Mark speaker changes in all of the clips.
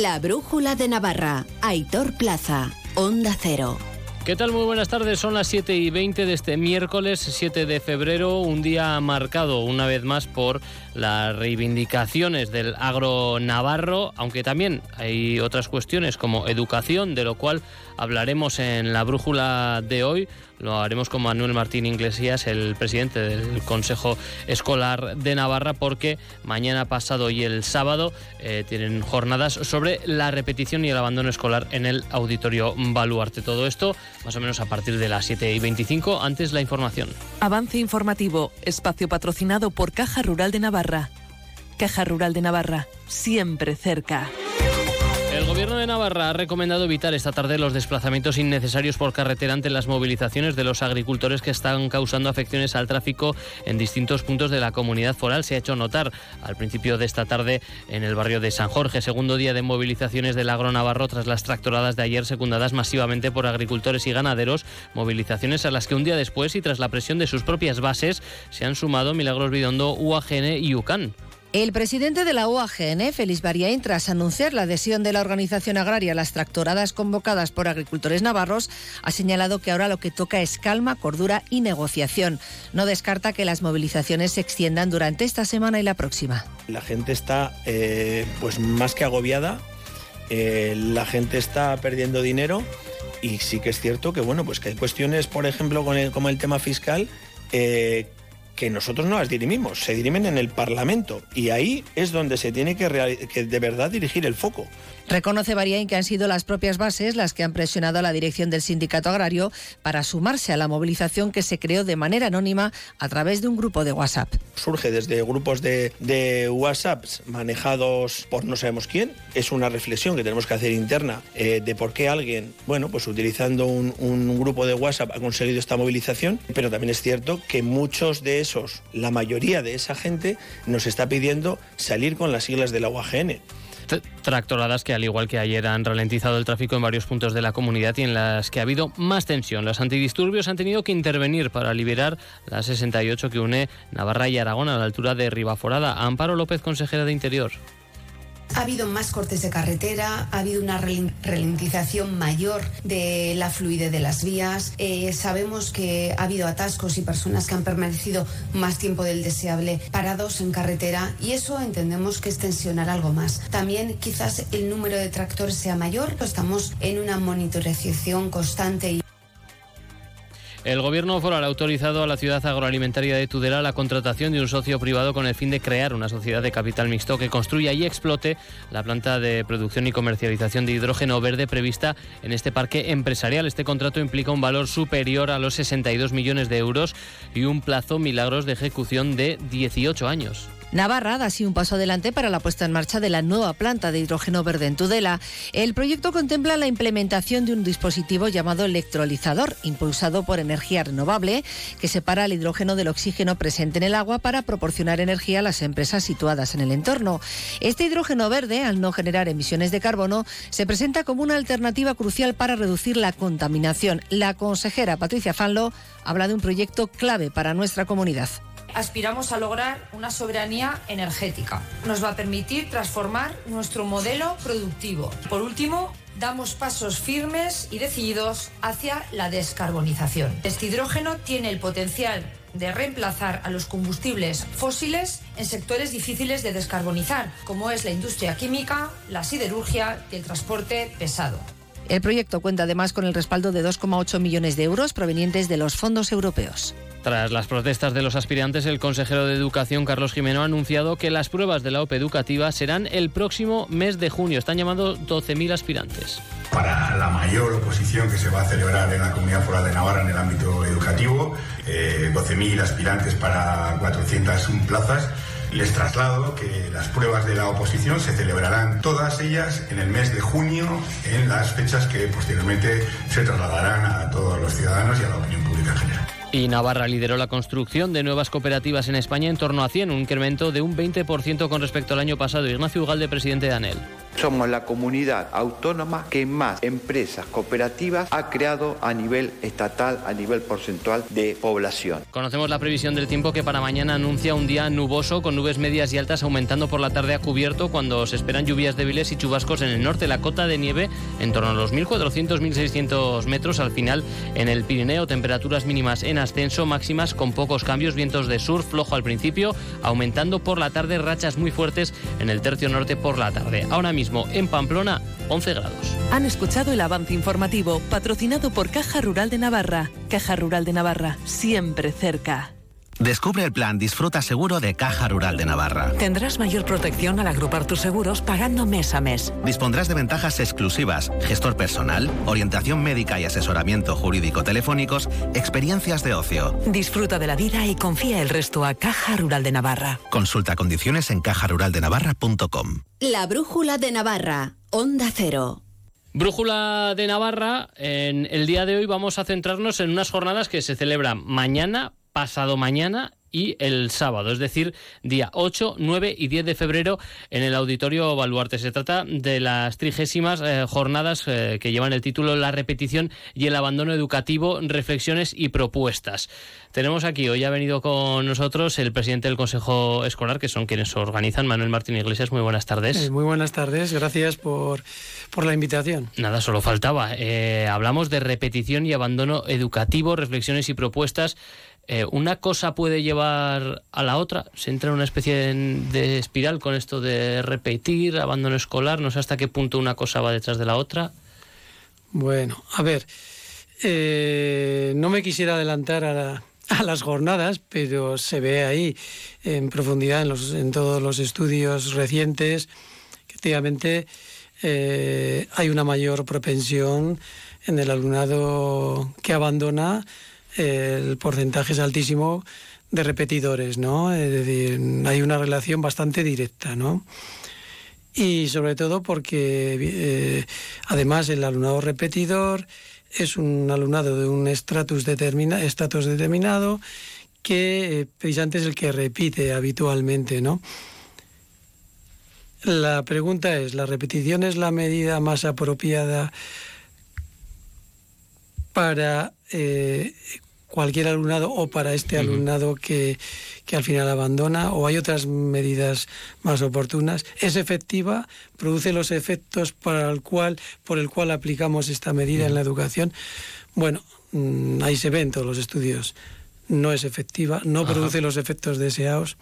Speaker 1: La Brújula de Navarra. Aitor Plaza. Onda Cero.
Speaker 2: ¿Qué tal? Muy buenas tardes. Son las 7 y 20 de este miércoles 7 de febrero, un día marcado una vez más por las reivindicaciones del agro navarro, aunque también hay otras cuestiones como educación, de lo cual hablaremos en la brújula de hoy. Lo haremos con Manuel Martín Iglesias, el presidente del Consejo Escolar de Navarra, porque mañana pasado y el sábado eh, tienen jornadas sobre la repetición y el abandono escolar en el Auditorio Baluarte. Todo esto más o menos a partir de las 7 y 25. Antes la información.
Speaker 3: Avance informativo, espacio patrocinado por Caja Rural de Navarra. Caja Rural de Navarra, siempre cerca.
Speaker 2: El Gobierno de Navarra ha recomendado evitar esta tarde los desplazamientos innecesarios por carretera ante las movilizaciones de los agricultores que están causando afecciones al tráfico en distintos puntos de la comunidad foral. Se ha hecho notar al principio de esta tarde en el barrio de San Jorge, segundo día de movilizaciones del agro navarro tras las tractoradas de ayer secundadas masivamente por agricultores y ganaderos, movilizaciones a las que un día después y tras la presión de sus propias bases se han sumado Milagros Bidondo, UAGN y UCAN.
Speaker 4: El presidente de la UAGN, Félix Bariain, tras anunciar la adhesión de la organización agraria a las tractoradas convocadas por agricultores navarros, ha señalado que ahora lo que toca es calma, cordura y negociación. No descarta que las movilizaciones se extiendan durante esta semana y la próxima.
Speaker 5: La gente está eh, pues más que agobiada, eh, la gente está perdiendo dinero y sí que es cierto que bueno pues que hay cuestiones, por ejemplo, con el, como el tema fiscal. Eh, que nosotros no las dirimimos, se dirimen en el Parlamento y ahí es donde se tiene que, que de verdad dirigir el foco.
Speaker 4: Reconoce Bariain que han sido las propias bases las que han presionado a la dirección del sindicato agrario para sumarse a la movilización que se creó de manera anónima a través de un grupo de WhatsApp.
Speaker 5: Surge desde grupos de, WhatsApp manejados por no sabemos quién. Es una reflexión que tenemos que hacer interna eh, de por qué alguien, bueno, pues utilizando un, un grupo de WhatsApp ha conseguido esta movilización. Pero también es cierto que muchos de esos, la mayoría de esa gente, nos está pidiendo salir con las siglas de la UAGN
Speaker 2: tractoradas que al igual que ayer han ralentizado el tráfico en varios puntos de la comunidad y en las que ha habido más tensión. Los antidisturbios han tenido que intervenir para liberar la 68 que une Navarra y Aragón a la altura de Ribaforada. Amparo López, consejera de Interior.
Speaker 6: Ha habido más cortes de carretera, ha habido una ralentización mayor de la fluidez de las vías. Eh, sabemos que ha habido atascos y personas que han permanecido más tiempo del deseable parados en carretera y eso entendemos que es tensionar algo más. También quizás el número de tractores sea mayor, estamos en una monitorización constante. Y
Speaker 2: el Gobierno foral ha autorizado a la ciudad agroalimentaria de Tudela la contratación de un socio privado con el fin de crear una sociedad de capital mixto que construya y explote la planta de producción y comercialización de hidrógeno verde prevista en este parque empresarial. Este contrato implica un valor superior a los 62 millones de euros y un plazo milagros de ejecución de 18 años.
Speaker 4: Navarra da así un paso adelante para la puesta en marcha de la nueva planta de hidrógeno verde en Tudela. El proyecto contempla la implementación de un dispositivo llamado electrolizador, impulsado por energía renovable, que separa el hidrógeno del oxígeno presente en el agua para proporcionar energía a las empresas situadas en el entorno. Este hidrógeno verde, al no generar emisiones de carbono, se presenta como una alternativa crucial para reducir la contaminación. La consejera Patricia Fanlo habla de un proyecto clave para nuestra comunidad
Speaker 7: aspiramos a lograr una soberanía energética. Nos va a permitir transformar nuestro modelo productivo. Por último, damos pasos firmes y decididos hacia la descarbonización. Este hidrógeno tiene el potencial de reemplazar a los combustibles fósiles en sectores difíciles de descarbonizar, como es la industria química, la siderurgia y el transporte pesado.
Speaker 4: El proyecto cuenta además con el respaldo de 2,8 millones de euros provenientes de los fondos europeos.
Speaker 2: Tras las protestas de los aspirantes, el consejero de Educación, Carlos Jimeno, ha anunciado que las pruebas de la OPE educativa serán el próximo mes de junio. Están llamando 12.000 aspirantes.
Speaker 8: Para la mayor oposición que se va a celebrar en la Comunidad Foral de Navarra en el ámbito educativo, 12.000 eh, aspirantes para 401 plazas. Les traslado que las pruebas de la oposición se celebrarán todas ellas en el mes de junio, en las fechas que posteriormente se trasladarán a todos los ciudadanos y a la opinión pública en general.
Speaker 2: Y Navarra lideró la construcción de nuevas cooperativas en España en torno a 100, un incremento de un 20% con respecto al año pasado. Ignacio Ugalde, presidente de ANEL.
Speaker 9: Somos la comunidad autónoma que más empresas cooperativas ha creado a nivel estatal, a nivel porcentual de población.
Speaker 2: Conocemos la previsión del tiempo que para mañana anuncia un día nuboso con nubes medias y altas aumentando por la tarde a cubierto cuando se esperan lluvias débiles y chubascos en el norte. La cota de nieve en torno a los 1.400-1.600 metros. Al final en el Pirineo temperaturas mínimas en ascenso, máximas con pocos cambios, vientos de sur flojo al principio, aumentando por la tarde rachas muy fuertes en el tercio norte por la tarde. Ahora mismo en Pamplona 11 grados.
Speaker 3: Han escuchado el avance informativo patrocinado por Caja Rural de Navarra. Caja Rural de Navarra, siempre cerca.
Speaker 10: Descubre el plan Disfruta Seguro de Caja Rural de Navarra.
Speaker 11: Tendrás mayor protección al agrupar tus seguros pagando mes a mes.
Speaker 10: Dispondrás de ventajas exclusivas, gestor personal, orientación médica y asesoramiento jurídico telefónicos, experiencias de ocio.
Speaker 11: Disfruta de la vida y confía el resto a Caja Rural de Navarra.
Speaker 10: Consulta condiciones en cajaruraldenavarra.com.
Speaker 1: La Brújula de Navarra, Onda Cero.
Speaker 2: Brújula de Navarra, en el día de hoy vamos a centrarnos en unas jornadas que se celebran mañana, pasado mañana y el sábado, es decir, día 8, 9 y 10 de febrero en el Auditorio Baluarte. Se trata de las trigésimas eh, jornadas eh, que llevan el título La repetición y el abandono educativo, reflexiones y propuestas. Tenemos aquí, hoy ha venido con nosotros el presidente del Consejo Escolar, que son quienes organizan, Manuel Martín Iglesias. Muy buenas tardes.
Speaker 12: Eh, muy buenas tardes, gracias por, por la invitación.
Speaker 2: Nada, solo faltaba. hablamos de repetición y abandono educativo, reflexiones y propuestas. Eh, una cosa puede llevar a la otra, se entra en una especie de, espiral con esto de repetir, abandono escolar, no sé hasta qué punto una cosa va detrás de la otra.
Speaker 12: Bueno, a ver, eh, no me quisiera adelantar a, las jornadas, pero se ve ahí en profundidad en, todos los estudios recientes que efectivamente eh, hay una mayor propensión en el alumnado que abandona el porcentaje es altísimo de repetidores, ¿no? Es decir, hay una relación bastante directa, ¿no? Y sobre todo porque eh, además el alumnado repetidor es un alumnado de un estatus determina, determinado que eh, precisamente es el que repite habitualmente, ¿no? La pregunta es, ¿la repetición es la medida más apropiada para eh, cualquier alumnado o para este alumnado que, al final abandona o hay otras medidas más oportunas. Es efectiva, produce los efectos para el cual, por el cual aplicamos esta medida en la educación. Bueno, mm, ahí se ven todos los estudios. No es efectiva, no produce los efectos deseados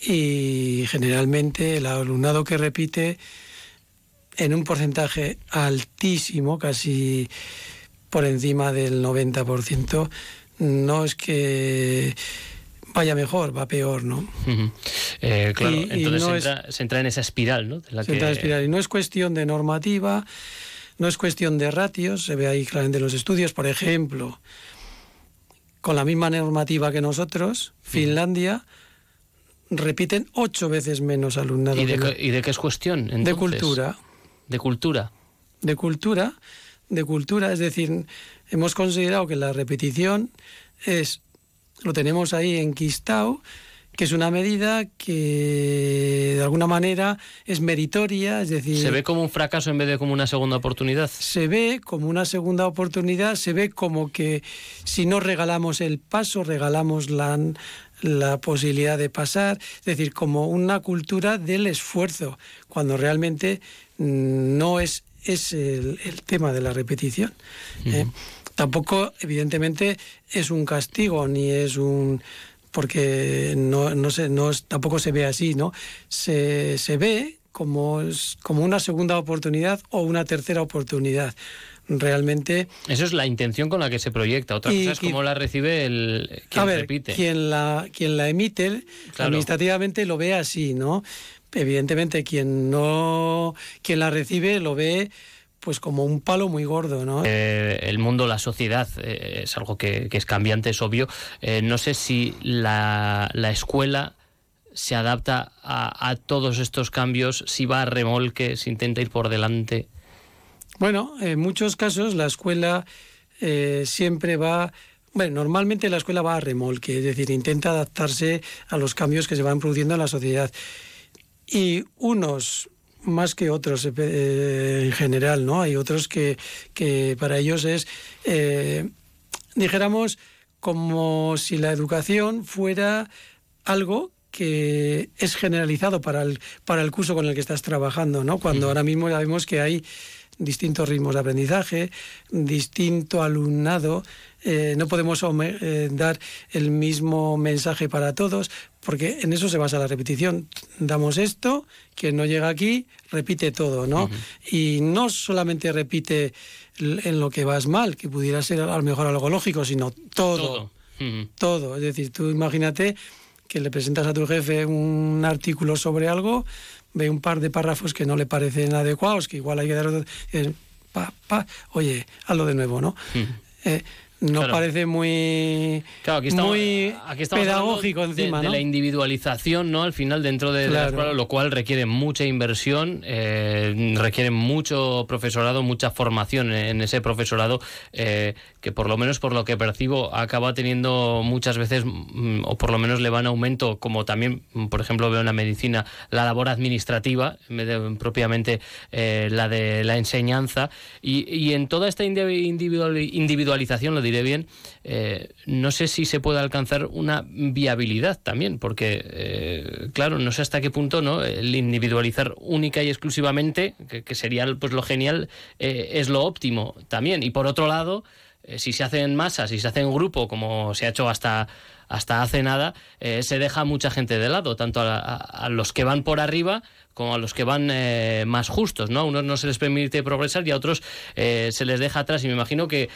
Speaker 12: y generalmente el alumnado que repite en un porcentaje altísimo, casi por encima del 90%, no es que vaya mejor, va peor, ¿no?
Speaker 2: Eh, claro, entonces se, entra, en esa espiral, ¿no?
Speaker 12: se entra en espiral. Y no es cuestión de normativa, no es cuestión de ratios, se ve ahí claramente en los estudios, por ejemplo, con la misma normativa que nosotros, Finlandia, repiten ocho veces menos alumnado.
Speaker 2: ¿Y de, qué es cuestión?
Speaker 12: De cultura.
Speaker 2: De cultura.
Speaker 12: De cultura de cultura, es decir, hemos considerado que la repetición es, lo tenemos ahí enquistado, que es una medida que de alguna manera es meritoria, es decir...
Speaker 2: ¿Se ve como un fracaso en vez de como una segunda oportunidad?
Speaker 12: Se ve como una segunda oportunidad, se ve como que si no regalamos el paso, regalamos la, la posibilidad de pasar, es decir, como una cultura del esfuerzo, cuando realmente no es es el, tema de la repetición. ¿eh? Tampoco, evidentemente, es un castigo ni es un porque no, no, se, no tampoco se ve así, ¿no? Se, se ve como, como una segunda oportunidad o una tercera oportunidad. Realmente.
Speaker 2: Eso es la intención con la que se proyecta. Otra cosa es cómo la recibe el quien
Speaker 12: a ver,
Speaker 2: repite.
Speaker 12: Quien la, quien la emite, administrativamente lo ve así, ¿no? Evidentemente quien no, quien la recibe lo ve pues como un palo muy gordo, ¿no?
Speaker 2: Eh, el mundo, la sociedad, eh, es algo que, es cambiante, es obvio. Eh, no sé si la, escuela se adapta a, todos estos cambios, si va a remolque, si intenta ir por delante.
Speaker 12: Bueno, en muchos casos la escuela siempre va bueno, normalmente la escuela va a remolque, es decir, intenta adaptarse a los cambios que se van produciendo en la sociedad. Y unos más que otros eh, en general, ¿no? Hay otros que, que para ellos es, eh, dijéramos, como si la educación fuera algo que es generalizado para el, para el curso con el que estás trabajando, ¿no? Cuando ahora mismo ya vemos que hay distintos ritmos de aprendizaje, distinto alumnado, eh, no podemos eh, dar el mismo mensaje para todos, porque en eso se basa la repetición. Damos esto, quien no llega aquí, repite todo, ¿no? Y no solamente repite en lo que vas mal, que pudiera ser a lo mejor algo lógico, sino todo. Todo. todo. Es decir, tú imagínate que le presentas a tu jefe un artículo sobre algo, ve un par de párrafos que no le parecen adecuados, que igual hay que dar... Pa, pa, oye, hazlo de nuevo, ¿no? No parece muy, muy pedagógico encima.
Speaker 2: De, la individualización, ¿no? Al final, dentro de, la escuela, lo cual requiere mucha inversión, eh, requiere mucho profesorado, mucha formación en ese profesorado, eh, que por lo menos por lo que percibo acaba teniendo muchas veces, mm, o por lo menos le va en aumento, como también, por ejemplo, veo en la medicina, la labor administrativa, propiamente eh, la de la enseñanza, y, y en toda esta individualización, lo diré bien, eh, no sé si se puede alcanzar una viabilidad también, porque, eh, claro, no sé hasta qué punto ¿no? el individualizar única y exclusivamente, que, sería pues lo genial, eh, es lo óptimo también. Y por otro lado, si se hace en masa, si se hace en grupo, como se ha hecho hasta hasta hace nada, se deja mucha gente de lado, tanto a, los que van por arriba como a los que van eh, más justos, ¿no? A unos no se les permite progresar y a otros eh, se les deja atrás. Y me imagino que,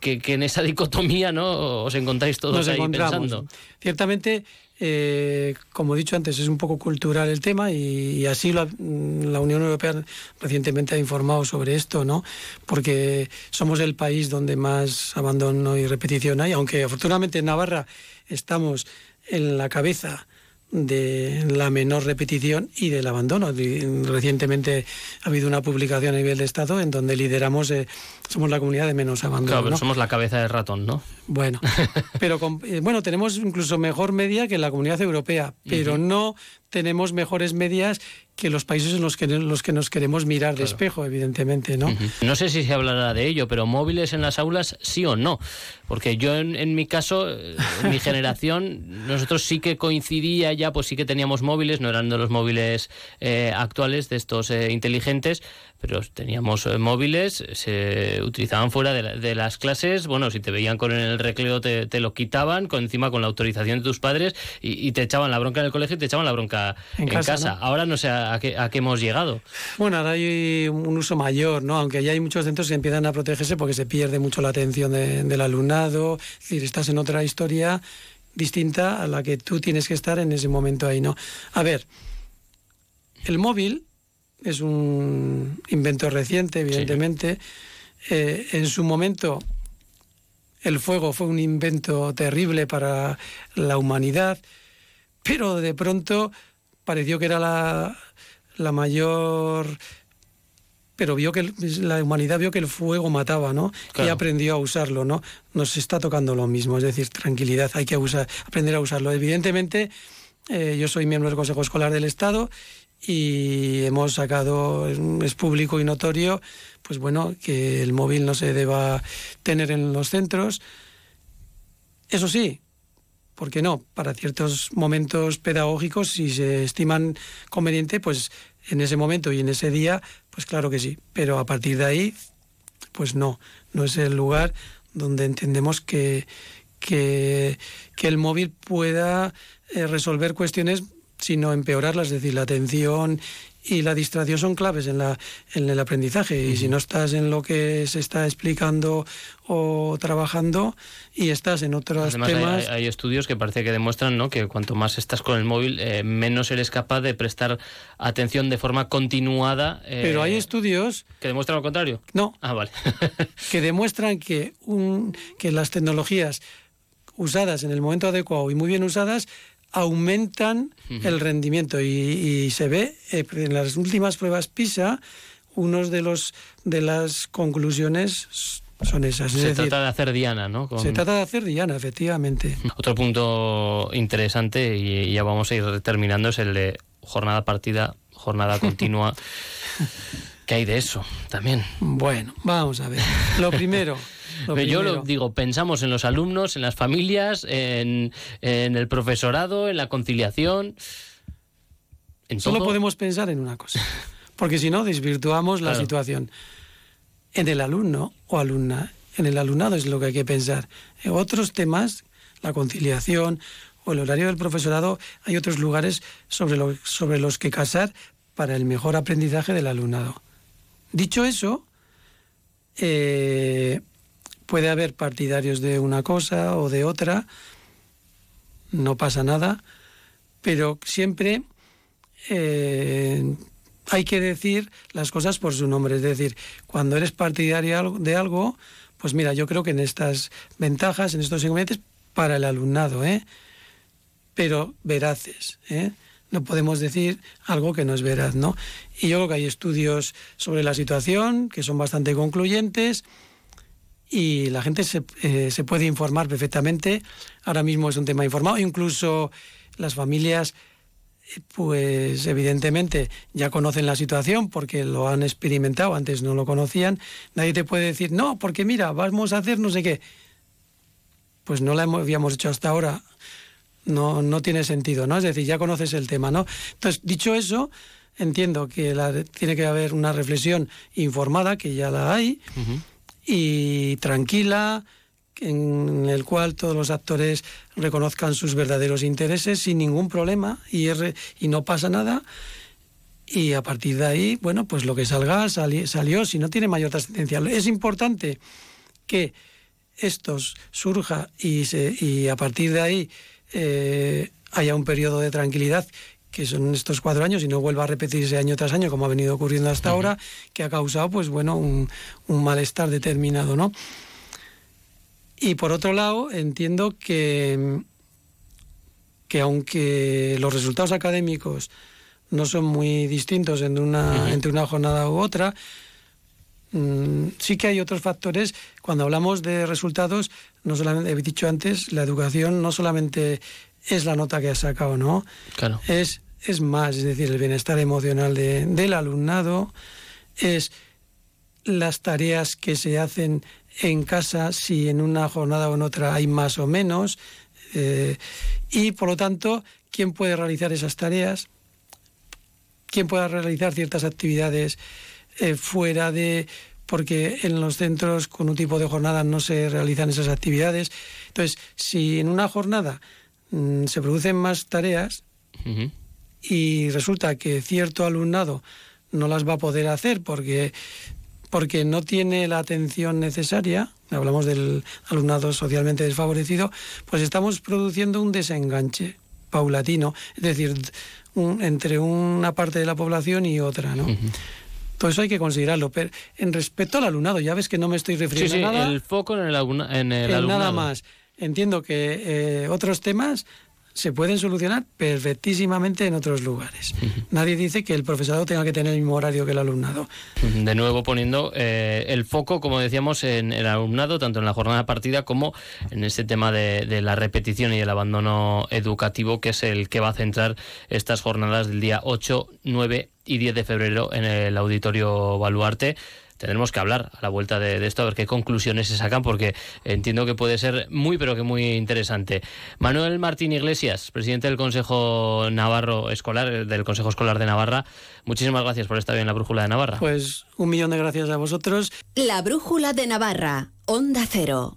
Speaker 2: que, en esa dicotomía, ¿no? Os encontráis todos ahí pensando.
Speaker 12: Ciertamente, eh, como he dicho antes, es un poco cultural el tema y, así la, la, Unión Europea recientemente ha informado sobre esto, ¿no? Porque somos el país donde más abandono y repetición hay, aunque afortunadamente en Navarra estamos en la cabeza de la menor repetición y del abandono. Recientemente ha habido una publicación a nivel de Estado en donde lideramos, eh, somos la comunidad de menos abandono.
Speaker 2: Claro, pero somos la cabeza de ratón, ¿no?
Speaker 12: Bueno, pero eh, bueno, tenemos incluso mejor media que la comunidad europea, pero no tenemos mejores medias que los países en los que, los que nos queremos mirar de espejo, evidentemente, ¿no?
Speaker 2: No sé si se hablará de ello, pero móviles en las aulas sí o no. Porque yo, en, mi caso, en mi generación, nosotros sí que coincidía ya, pues sí que teníamos móviles, no eran de los móviles eh, actuales, de estos eh, inteligentes, pero teníamos eh, móviles, se utilizaban fuera de, las clases, bueno, si te veían con el recreo te, lo quitaban, con encima con la autorización de tus padres y, te echaban la bronca en el colegio y te echaban la bronca en, casa. Ahora no sé a qué, a qué, hemos llegado.
Speaker 12: Bueno, ahora hay un uso mayor, ¿no? Aunque ya hay muchos centros que empiezan a protegerse porque se pierde mucho la atención del alumnado, es decir, estás en otra historia distinta a la que tú tienes que estar en ese momento ahí, ¿no? A ver, el móvil es un invento reciente, evidentemente. Eh, en su momento, el fuego fue un invento terrible para la humanidad, pero de pronto pareció que era la, la mayor pero vio que la humanidad vio que el fuego mataba, ¿no? Y aprendió a usarlo, ¿no? Nos está tocando lo mismo, es decir, tranquilidad, hay que usar, aprender a usarlo. Evidentemente, eh, yo soy miembro del Consejo Escolar del Estado y hemos sacado, es público y notorio, pues bueno, que el móvil no se deba tener en los centros. Eso sí, ¿por qué no? Para ciertos momentos pedagógicos, si se estiman conveniente, pues en ese momento y en ese día, pues claro que sí. Pero a partir de ahí, pues no, no es el lugar donde entendemos que, que, que el móvil pueda eh, resolver cuestiones sino empeorarlas, es decir, la atención y la distracción son claves en, la, en el aprendizaje. Y si no estás en lo que se está explicando o trabajando y estás en otros temas...
Speaker 2: Hay, estudios que parece que demuestran ¿no? que cuanto más estás con el móvil, eh, menos eres capaz de prestar atención de forma continuada.
Speaker 12: Eh, Pero hay estudios...
Speaker 2: ¿Que demuestran lo contrario?
Speaker 12: No.
Speaker 2: Ah, vale.
Speaker 12: que demuestran que, un, que las tecnologías usadas en el momento adecuado y muy bien usadas aumentan el rendimiento y, se ve eh, en las últimas pruebas PISA unos de los de las conclusiones son esas.
Speaker 2: se trata de hacer diana, ¿no?
Speaker 12: Se trata de hacer diana, efectivamente.
Speaker 2: Otro punto interesante, y ya vamos a ir terminando, es el de jornada partida, jornada continua. ¿Qué hay de eso también?
Speaker 12: Bueno, vamos a ver. Lo primero.
Speaker 2: Yo lo digo, pensamos en los alumnos, en las familias, en, el profesorado, en la conciliación.
Speaker 12: ¿En Solo podemos pensar en una cosa, porque si no desvirtuamos la situación. En el alumno o alumna, en el alumnado es lo que hay que pensar. En otros temas, la conciliación o el horario del profesorado, hay otros lugares sobre, sobre los que casar para el mejor aprendizaje del alumnado. Dicho eso, eh, puede haber partidarios de una cosa o de otra, no pasa nada, pero siempre eh, hay que decir las cosas por su nombre. Es decir, cuando eres partidario de algo, pues mira, yo creo que en estas ventajas, en estos segmentos, para el alumnado, ¿eh? pero veraces. ¿eh? No podemos decir algo que no es veraz, ¿no? Y yo creo que hay estudios sobre la situación que son bastante concluyentes y la gente se, eh, se puede informar perfectamente. Ahora mismo es un tema informado, incluso las familias pues evidentemente ya conocen la situación porque lo han experimentado, antes no lo conocían. Nadie te puede decir, no, porque mira, vamos a hacer no sé qué. Pues no la habíamos hecho hasta ahora. No, no tiene sentido, ¿no? Es decir, ya conoces el tema, ¿no? Entonces, dicho eso, entiendo que tiene que haber una reflexión informada, que ya la hay, y tranquila, en el cual todos los actores reconozcan sus verdaderos intereses sin ningún problema y, no pasa nada. Y a partir de ahí, bueno, pues lo que salga salió, si no tiene mayor trascendencia. Es importante que esto surja y, se, y a partir de ahí eh, haya un periodo de tranquilidad que son estos cuatro años y no vuelva a repetirse año tras año como ha venido ocurriendo hasta ahora, que ha causado pues bueno un, un malestar determinado, ¿no? Y por otro lado, entiendo que, que aunque los resultados académicos no son muy distintos entre una, entre una jornada u otra, mm, sí que hay otros factores. Cuando hablamos de resultados, no solamente, he dicho antes, la educación no solamente es la nota que has sacado, ¿no?
Speaker 2: Claro.
Speaker 12: Es, es más, es decir, el bienestar emocional del alumnado, es las tareas que se hacen en casa, si en una jornada o en otra hay más o menos, eh, y por lo tanto, quién puede realizar esas tareas, quién puede realizar ciertas actividades eh, fuera de porque en los centros con un tipo de jornada no se realizan esas actividades. Entonces, si en una jornada mm, se producen más tareas y resulta que cierto alumnado no las va a poder hacer porque porque no tiene la atención necesaria, hablamos del alumnado socialmente desfavorecido, pues estamos produciendo un desenganche paulatino, es decir, entre una parte de la población y otra, ¿no? Todo eso hay que considerarlo. Pero en respecto al alumnado, ya ves que no me estoy refiriendo
Speaker 2: a
Speaker 12: nada.
Speaker 2: el foco en el, en el alumnado.
Speaker 12: Nada más. Entiendo que eh, otros temas se pueden solucionar perfectísimamente en otros lugares. Nadie dice que el profesorado tenga que tener el mismo horario que el alumnado.
Speaker 2: De nuevo poniendo eh, el foco, como decíamos, en el alumnado, tanto en la jornada partida como en ese tema de, de, la repetición y el abandono educativo, que es el que va a centrar estas jornadas del día 8, 9 y 10 de febrero en el Auditorio Baluarte tendremos que hablar a la vuelta de, esto, a ver qué conclusiones se sacan, porque entiendo que puede ser muy, pero que muy interesante. Manuel Martín Iglesias, presidente del Consejo Navarro Escolar, del Consejo Escolar de Navarra, muchísimas gracias por estar en la Brújula de Navarra.
Speaker 12: Pues un millón de gracias a vosotros.
Speaker 1: La Brújula de Navarra, Onda Cero.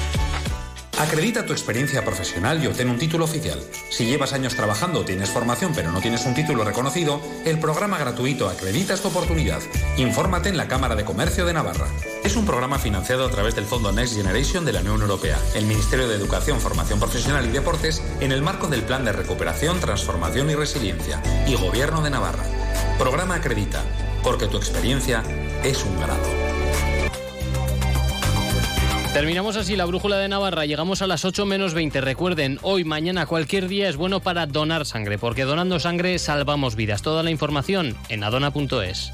Speaker 13: Acredita tu experiencia profesional y obtén un título oficial. Si llevas años trabajando o tienes formación pero no tienes un título reconocido, el programa gratuito Acredita tu oportunidad. Infórmate en la Cámara de Comercio de Navarra. Es un programa financiado a través del Fondo Next Generation de la Unión Europea, el Ministerio de Educación, Formación Profesional y Deportes en el marco del Plan de Recuperación, Transformación y Resiliencia y Gobierno de Navarra. Programa Acredita, porque tu experiencia es un grado.
Speaker 2: Terminamos así la brújula de Navarra. Llegamos a las 8 menos 20. Recuerden, hoy, mañana, cualquier día es bueno para donar sangre, porque donando sangre salvamos vidas. Toda la información en adona.es.